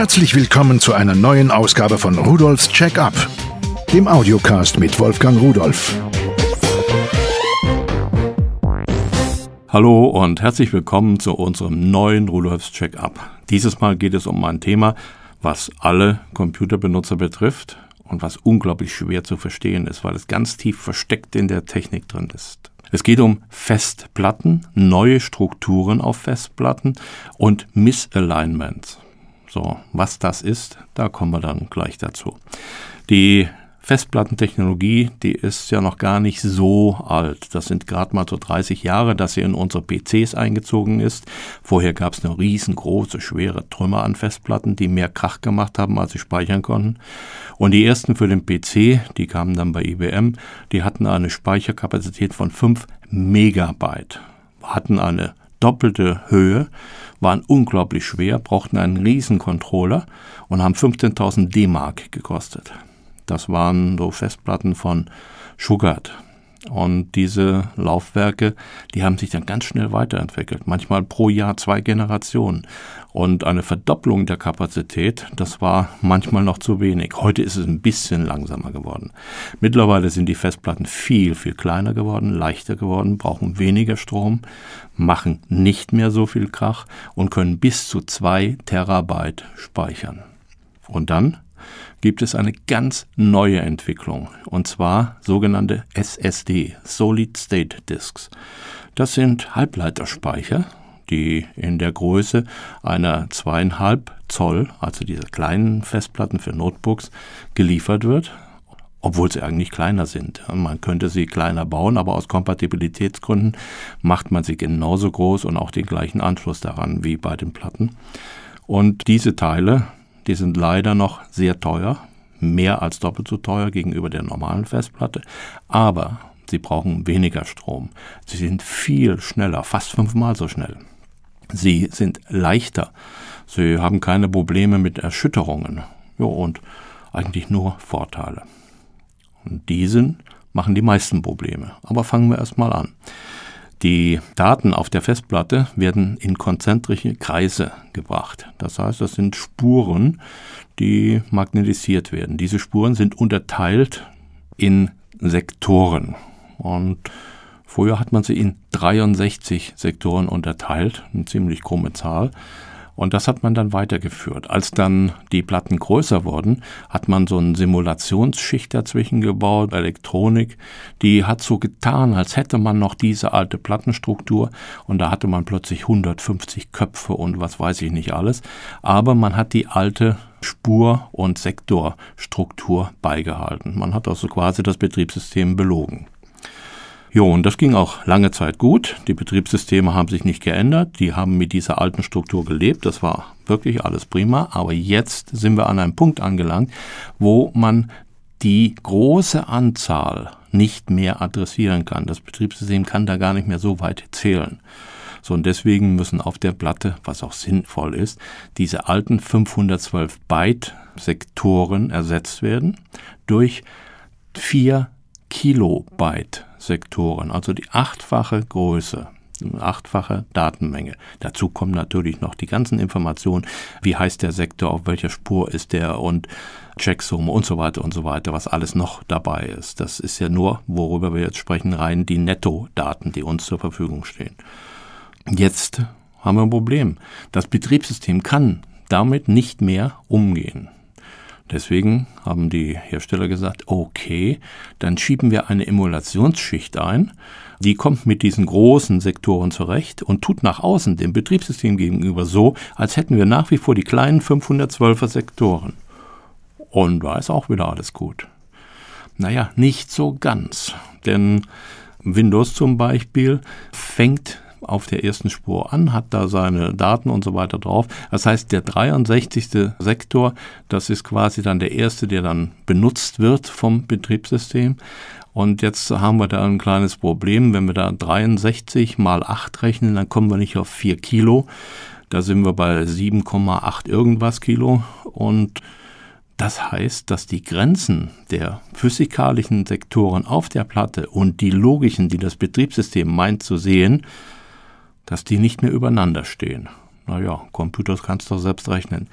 Herzlich willkommen zu einer neuen Ausgabe von Rudolfs Check-up, dem Audiocast mit Wolfgang Rudolf. Hallo und herzlich willkommen zu unserem neuen Rudolfs Check-up. Dieses Mal geht es um ein Thema, was alle Computerbenutzer betrifft und was unglaublich schwer zu verstehen ist, weil es ganz tief versteckt in der Technik drin ist. Es geht um Festplatten, neue Strukturen auf Festplatten und Misalignments. So, was das ist, da kommen wir dann gleich dazu. Die Festplattentechnologie, die ist ja noch gar nicht so alt. Das sind gerade mal so 30 Jahre, dass sie in unsere PCs eingezogen ist. Vorher gab es eine riesengroße, schwere Trümmer an Festplatten, die mehr Krach gemacht haben, als sie speichern konnten. Und die ersten für den PC, die kamen dann bei IBM, die hatten eine Speicherkapazität von 5 Megabyte, hatten eine doppelte Höhe, waren unglaublich schwer, brauchten einen riesen Controller und haben 15.000 D-Mark gekostet. Das waren so Festplatten von Schugart. Und diese Laufwerke, die haben sich dann ganz schnell weiterentwickelt. Manchmal pro Jahr zwei Generationen. Und eine Verdopplung der Kapazität, das war manchmal noch zu wenig. Heute ist es ein bisschen langsamer geworden. Mittlerweile sind die Festplatten viel, viel kleiner geworden, leichter geworden, brauchen weniger Strom, machen nicht mehr so viel Krach und können bis zu zwei Terabyte speichern. Und dann gibt es eine ganz neue Entwicklung, und zwar sogenannte SSD, Solid State Disks. Das sind Halbleiterspeicher, die in der Größe einer zweieinhalb Zoll, also diese kleinen Festplatten für Notebooks, geliefert wird, obwohl sie eigentlich kleiner sind. Man könnte sie kleiner bauen, aber aus Kompatibilitätsgründen macht man sie genauso groß und auch den gleichen Anschluss daran wie bei den Platten. Und diese Teile die sind leider noch sehr teuer, mehr als doppelt so teuer gegenüber der normalen Festplatte, aber sie brauchen weniger Strom. Sie sind viel schneller, fast fünfmal so schnell. Sie sind leichter. Sie haben keine Probleme mit Erschütterungen. Ja, und eigentlich nur Vorteile. Und diesen machen die meisten Probleme. Aber fangen wir erstmal an. Die Daten auf der Festplatte werden in konzentrische Kreise gebracht. Das heißt, das sind Spuren, die magnetisiert werden. Diese Spuren sind unterteilt in Sektoren. Und früher hat man sie in 63 Sektoren unterteilt, eine ziemlich krumme Zahl. Und das hat man dann weitergeführt. Als dann die Platten größer wurden, hat man so eine Simulationsschicht dazwischen gebaut, Elektronik, die hat so getan, als hätte man noch diese alte Plattenstruktur und da hatte man plötzlich 150 Köpfe und was weiß ich nicht alles. Aber man hat die alte Spur- und Sektorstruktur beigehalten. Man hat also quasi das Betriebssystem belogen. Jo, und das ging auch lange Zeit gut. Die Betriebssysteme haben sich nicht geändert. Die haben mit dieser alten Struktur gelebt. Das war wirklich alles prima. Aber jetzt sind wir an einem Punkt angelangt, wo man die große Anzahl nicht mehr adressieren kann. Das Betriebssystem kann da gar nicht mehr so weit zählen. So, und deswegen müssen auf der Platte, was auch sinnvoll ist, diese alten 512 Byte Sektoren ersetzt werden durch vier Kilobyte Sektoren, also die achtfache Größe achtfache Datenmenge. Dazu kommen natürlich noch die ganzen Informationen, wie heißt der Sektor, auf welcher Spur ist der und Checksumme und so weiter und so weiter, was alles noch dabei ist. Das ist ja nur, worüber wir jetzt sprechen, rein die Nettodaten, die uns zur Verfügung stehen. Jetzt haben wir ein Problem. Das Betriebssystem kann damit nicht mehr umgehen. Deswegen haben die Hersteller gesagt, okay, dann schieben wir eine Emulationsschicht ein, die kommt mit diesen großen Sektoren zurecht und tut nach außen dem Betriebssystem gegenüber so, als hätten wir nach wie vor die kleinen 512er Sektoren. Und da ist auch wieder alles gut. Naja, nicht so ganz. Denn Windows zum Beispiel fängt auf der ersten Spur an, hat da seine Daten und so weiter drauf. Das heißt, der 63. Sektor, das ist quasi dann der erste, der dann benutzt wird vom Betriebssystem. Und jetzt haben wir da ein kleines Problem. Wenn wir da 63 mal 8 rechnen, dann kommen wir nicht auf 4 Kilo. Da sind wir bei 7,8 irgendwas Kilo. Und das heißt, dass die Grenzen der physikalischen Sektoren auf der Platte und die logischen, die das Betriebssystem meint zu sehen, dass die nicht mehr übereinander stehen. naja, Computers kannst du selbst rechnen.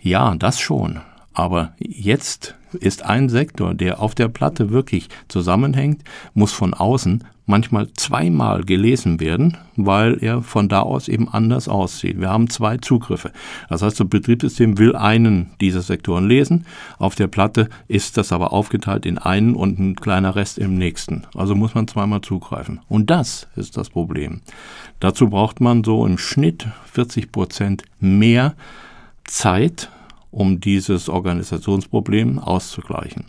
Ja, das schon. Aber jetzt ist ein Sektor, der auf der Platte wirklich zusammenhängt, muss von außen manchmal zweimal gelesen werden, weil er von da aus eben anders aussieht. Wir haben zwei Zugriffe. Das heißt, das Betriebssystem will einen dieser Sektoren lesen. Auf der Platte ist das aber aufgeteilt in einen und ein kleiner Rest im nächsten. Also muss man zweimal zugreifen. Und das ist das Problem. Dazu braucht man so im Schnitt 40 Prozent mehr Zeit um dieses Organisationsproblem auszugleichen.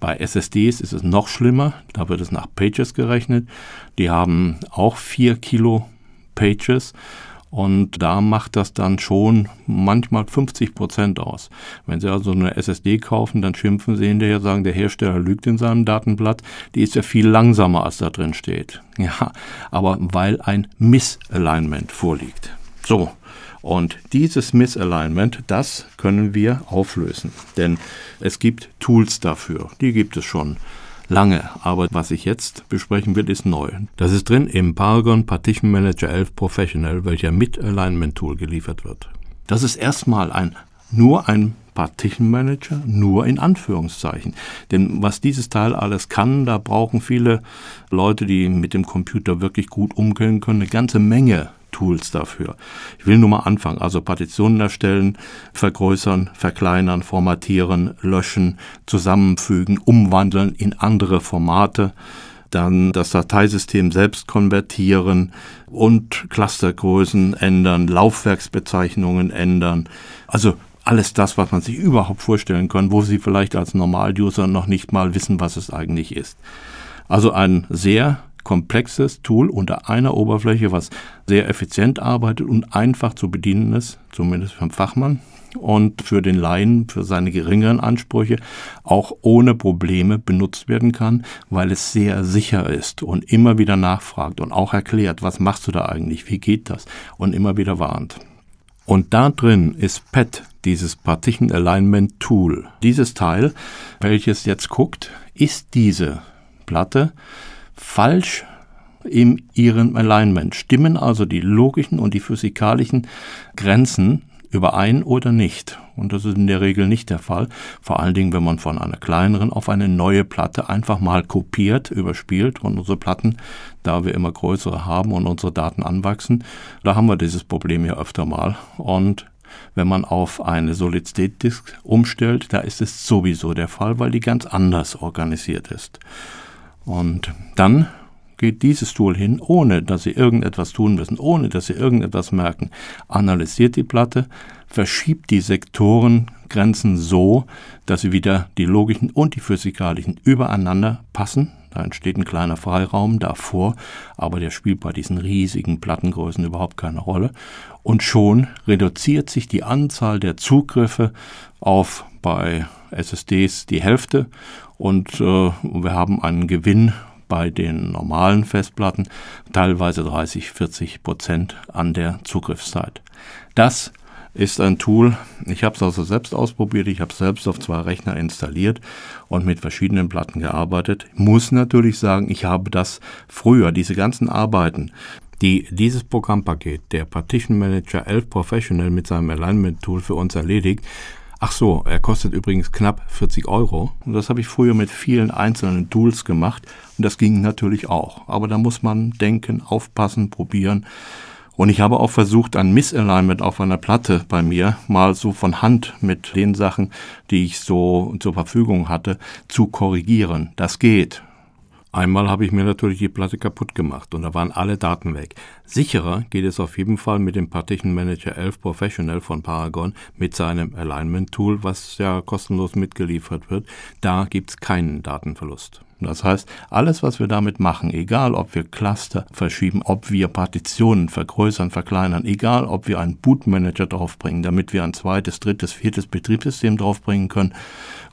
Bei SSDs ist es noch schlimmer, da wird es nach Pages gerechnet. Die haben auch vier Kilo Pages und da macht das dann schon manchmal 50 Prozent aus. Wenn Sie also eine SSD kaufen, dann schimpfen Sie hinterher, sagen, der Hersteller lügt in seinem Datenblatt. Die ist ja viel langsamer, als da drin steht. Ja, aber weil ein Misalignment vorliegt. So, und dieses Misalignment, das können wir auflösen. Denn es gibt Tools dafür. Die gibt es schon lange. Aber was ich jetzt besprechen will, ist neu. Das ist drin im Paragon Partition Manager 11 Professional, welcher mit Alignment Tool geliefert wird. Das ist erstmal ein nur ein Partition Manager, nur in Anführungszeichen. Denn was dieses Teil alles kann, da brauchen viele Leute, die mit dem Computer wirklich gut umgehen können, eine ganze Menge Tools dafür. Ich will nur mal anfangen. Also Partitionen erstellen, vergrößern, verkleinern, formatieren, löschen, zusammenfügen, umwandeln in andere Formate dann das Dateisystem selbst konvertieren und Clustergrößen ändern, Laufwerksbezeichnungen ändern. Also alles das, was man sich überhaupt vorstellen kann, wo Sie vielleicht als Normal-User noch nicht mal wissen, was es eigentlich ist. Also ein sehr komplexes Tool unter einer Oberfläche, was sehr effizient arbeitet und einfach zu bedienen ist, zumindest vom Fachmann und für den Laien, für seine geringeren Ansprüche auch ohne Probleme benutzt werden kann, weil es sehr sicher ist und immer wieder nachfragt und auch erklärt, was machst du da eigentlich, wie geht das und immer wieder warnt. Und da drin ist PET, dieses Partition Alignment Tool. Dieses Teil, welches jetzt guckt, ist diese Platte falsch in ihrem Alignment. Stimmen also die logischen und die physikalischen Grenzen überein oder nicht. Und das ist in der Regel nicht der Fall. Vor allen Dingen, wenn man von einer kleineren auf eine neue Platte einfach mal kopiert, überspielt. Und unsere Platten, da wir immer größere haben und unsere Daten anwachsen, da haben wir dieses Problem ja öfter mal. Und wenn man auf eine Solid-State-Disk umstellt, da ist es sowieso der Fall, weil die ganz anders organisiert ist. Und dann geht dieses Tool hin, ohne dass Sie irgendetwas tun müssen, ohne dass Sie irgendetwas merken, analysiert die Platte, verschiebt die Sektorengrenzen so, dass sie wieder die logischen und die physikalischen übereinander passen. Da entsteht ein kleiner Freiraum davor, aber der spielt bei diesen riesigen Plattengrößen überhaupt keine Rolle. Und schon reduziert sich die Anzahl der Zugriffe auf bei SSDs die Hälfte und äh, wir haben einen Gewinn bei den normalen Festplatten teilweise 30, 40 Prozent an der Zugriffszeit. Das ist ein Tool, ich habe es also selbst ausprobiert, ich habe es selbst auf zwei Rechner installiert und mit verschiedenen Platten gearbeitet. Muss natürlich sagen, ich habe das früher, diese ganzen Arbeiten, die dieses Programmpaket, der Partition Manager 11 Professional mit seinem Alignment Tool für uns erledigt, Ach so, er kostet übrigens knapp 40 Euro. Und das habe ich früher mit vielen einzelnen Tools gemacht. Und das ging natürlich auch. Aber da muss man denken, aufpassen, probieren. Und ich habe auch versucht, ein Misalignment auf einer Platte bei mir mal so von Hand mit den Sachen, die ich so zur Verfügung hatte, zu korrigieren. Das geht. Einmal habe ich mir natürlich die Platte kaputt gemacht und da waren alle Daten weg. Sicherer geht es auf jeden Fall mit dem Partition Manager 11 Professional von Paragon mit seinem Alignment Tool, was ja kostenlos mitgeliefert wird. Da gibt's keinen Datenverlust. Das heißt, alles, was wir damit machen, egal ob wir Cluster verschieben, ob wir Partitionen vergrößern, verkleinern, egal ob wir einen Bootmanager draufbringen, damit wir ein zweites, drittes, viertes Betriebssystem draufbringen können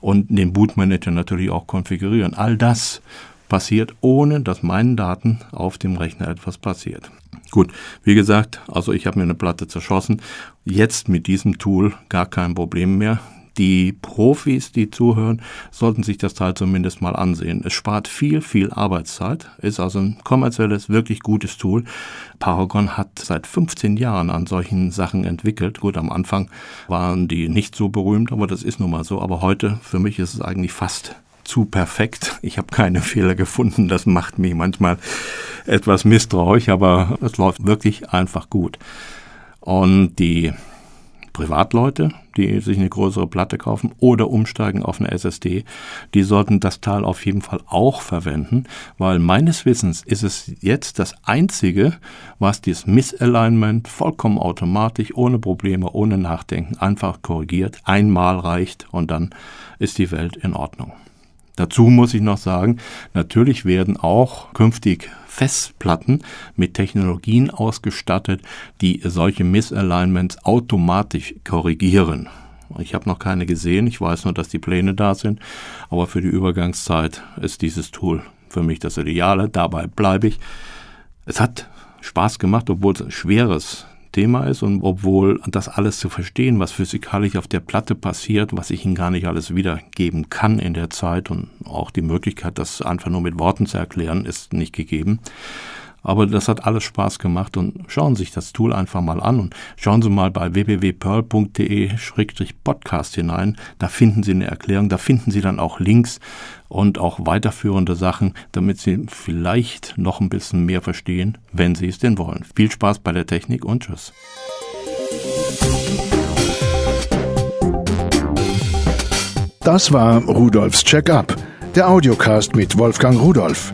und den Bootmanager natürlich auch konfigurieren, all das passiert, ohne dass meinen Daten auf dem Rechner etwas passiert. Gut, wie gesagt, also ich habe mir eine Platte zerschossen. Jetzt mit diesem Tool gar kein Problem mehr. die Profis, die zuhören, sollten sich das Teil zumindest mal ansehen. Es spart viel, viel Arbeitszeit, ist also ein kommerzielles, wirklich gutes Tool. Paragon hat seit 15 Jahren an solchen Sachen entwickelt. Gut, am Anfang waren die nicht so berühmt, aber das ist nun mal so. Aber heute, für mich ist es eigentlich fast zu perfekt. Ich habe keine Fehler gefunden. Das macht mich manchmal etwas misstrauisch, aber es läuft wirklich einfach gut. Und die Privatleute, die sich eine größere Platte kaufen oder umsteigen auf eine SSD, die sollten das Teil auf jeden Fall auch verwenden, weil meines Wissens ist es jetzt das einzige, was dieses Misalignment vollkommen automatisch, ohne Probleme, ohne Nachdenken einfach korrigiert. Einmal reicht und dann ist die Welt in Ordnung. Dazu muss ich noch sagen, natürlich werden auch künftig Festplatten mit Technologien ausgestattet, die solche Misalignments automatisch korrigieren. Ich habe noch keine gesehen, ich weiß nur, dass die Pläne da sind, aber für die Übergangszeit ist dieses Tool für mich das Ideale. Dabei bleibe ich. Es hat Spaß gemacht, obwohl es ein schweres Thema ist und obwohl das alles zu verstehen, was physikalisch auf der Platte passiert, was ich Ihnen gar nicht alles wiedergeben kann in der Zeit und auch die Möglichkeit, das einfach nur mit Worten zu erklären, ist nicht gegeben. Aber das hat alles Spaß gemacht und schauen Sie sich das Tool einfach mal an und schauen Sie mal bei www.pearl.de-podcast hinein. Da finden Sie eine Erklärung, da finden Sie dann auch Links und auch weiterführende Sachen, damit Sie vielleicht noch ein bisschen mehr verstehen, wenn Sie es denn wollen. Viel Spaß bei der Technik und tschüss. Das war Rudolfs Check-up, der Audiocast mit Wolfgang Rudolf.